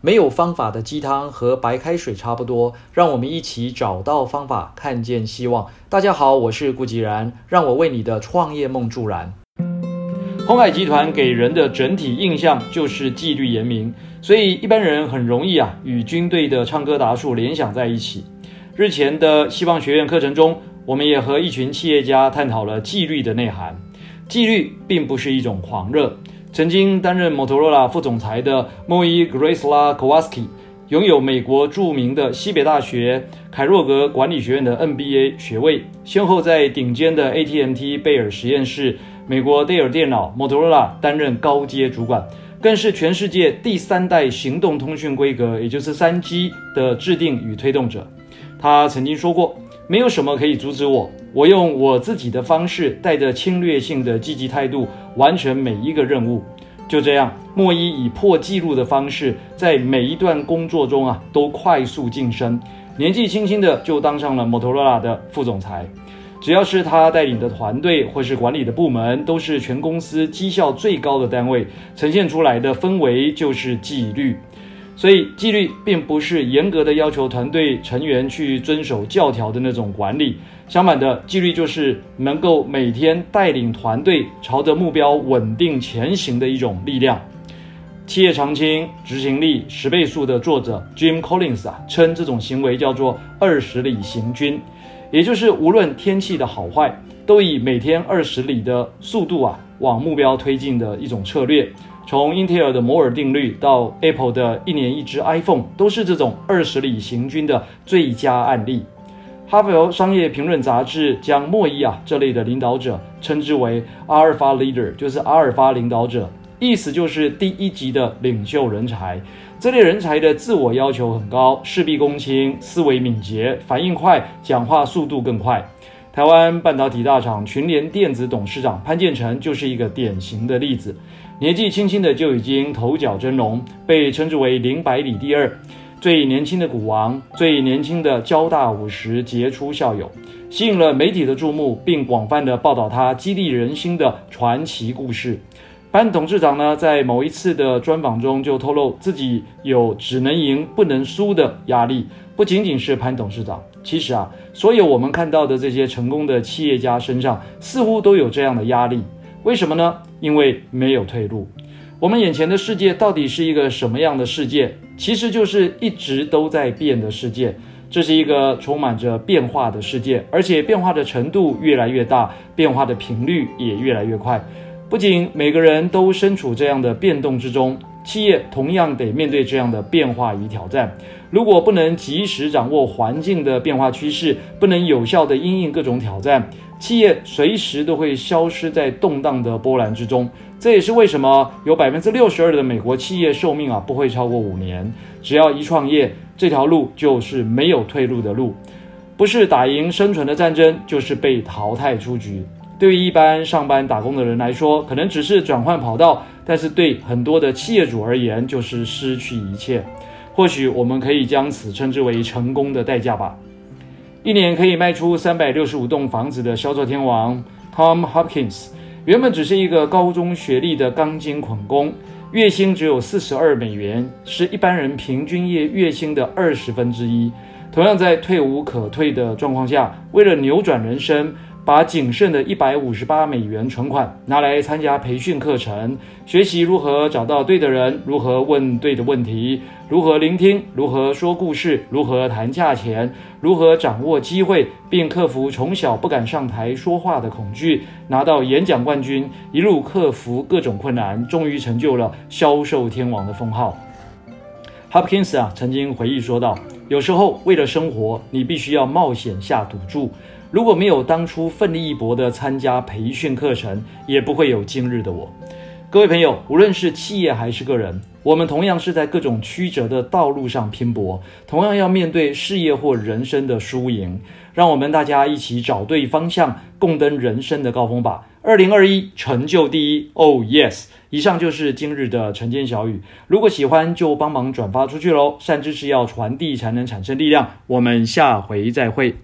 没有方法的鸡汤和白开水差不多，让我们一起找到方法，看见希望。大家好，我是顾吉然，让我为你的创业梦助燃。鸿海集团给人的整体印象就是纪律严明，所以一般人很容易啊与军队的唱歌达数联想在一起。日前的希望学院课程中，我们也和一群企业家探讨了纪律的内涵。纪律并不是一种狂热。曾经担任 Motorola 副总裁的莫伊·格瑞斯拉·科瓦斯基，拥有美国著名的西北大学凯若格管理学院的 MBA 学位，先后在顶尖的 AT&T 贝尔实验室、美国戴尔电脑 Motorola 担任高阶主管，更是全世界第三代行动通讯规格，也就是三 G 的制定与推动者。他曾经说过：“没有什么可以阻止我。”我用我自己的方式，带着侵略性的积极态度，完成每一个任务。就这样，莫伊以破纪录的方式，在每一段工作中啊，都快速晋升。年纪轻轻的就当上了摩托罗拉的副总裁。只要是他带领的团队或是管理的部门，都是全公司绩效最高的单位，呈现出来的氛围就是纪律。所以，纪律并不是严格的要求团队成员去遵守教条的那种管理。相反的，纪律就是能够每天带领团队朝着目标稳定前行的一种力量。企业常青，执行力十倍速的作者 Jim Collins 啊，称这种行为叫做二十里行军，也就是无论天气的好坏，都以每天二十里的速度啊往目标推进的一种策略。从英特尔的摩尔定律到 Apple 的一年一只 iPhone，都是这种二十里行军的最佳案例。哈佛商业评论杂志将莫伊啊这类的领导者称之为阿尔法 leader，就是阿尔法领导者，意思就是第一级的领袖人才。这类人才的自我要求很高，事必躬亲，思维敏捷，反应快，讲话速度更快。台湾半导体大厂群联电子董事长潘建成就是一个典型的例子，年纪轻轻的就已经头角峥嵘，被称之为零百里第二。最年轻的股王，最年轻的交大五十杰出校友，吸引了媒体的注目，并广泛的报道他激励人心的传奇故事。潘董事长呢，在某一次的专访中就透露自己有只能赢不能输的压力。不仅仅是潘董事长，其实啊，所有我们看到的这些成功的企业家身上，似乎都有这样的压力。为什么呢？因为没有退路。我们眼前的世界到底是一个什么样的世界？其实就是一直都在变的世界。这是一个充满着变化的世界，而且变化的程度越来越大，变化的频率也越来越快。不仅每个人都身处这样的变动之中，企业同样得面对这样的变化与挑战。如果不能及时掌握环境的变化趋势，不能有效地应应各种挑战，企业随时都会消失在动荡的波澜之中。这也是为什么有百分之六十二的美国企业寿命啊不会超过五年。只要一创业，这条路就是没有退路的路，不是打赢生存的战争，就是被淘汰出局。对于一般上班打工的人来说，可能只是转换跑道；但是对很多的企业主而言，就是失去一切。或许我们可以将此称之为成功的代价吧。一年可以卖出三百六十五栋房子的销售天王 Tom Hopkins。原本只是一个高中学历的钢筋捆工，月薪只有四十二美元，是一般人平均月月薪的二十分之一。同样在退无可退的状况下，为了扭转人生。把仅剩的一百五十八美元存款拿来参加培训课程，学习如何找到对的人，如何问对的问题，如何聆听，如何说故事，如何谈价钱，如何掌握机会，并克服从小不敢上台说话的恐惧，拿到演讲冠军，一路克服各种困难，终于成就了销售天王的封号。Hopkins 啊，曾经回忆说道：“有时候为了生活，你必须要冒险下赌注。”如果没有当初奋力一搏的参加培训课程，也不会有今日的我。各位朋友，无论是企业还是个人，我们同样是在各种曲折的道路上拼搏，同样要面对事业或人生的输赢。让我们大家一起找对方向，共登人生的高峰吧！二零二一，成就第一！Oh yes！以上就是今日的晨间小语。如果喜欢，就帮忙转发出去喽！善知识要传递，才能产生力量。我们下回再会。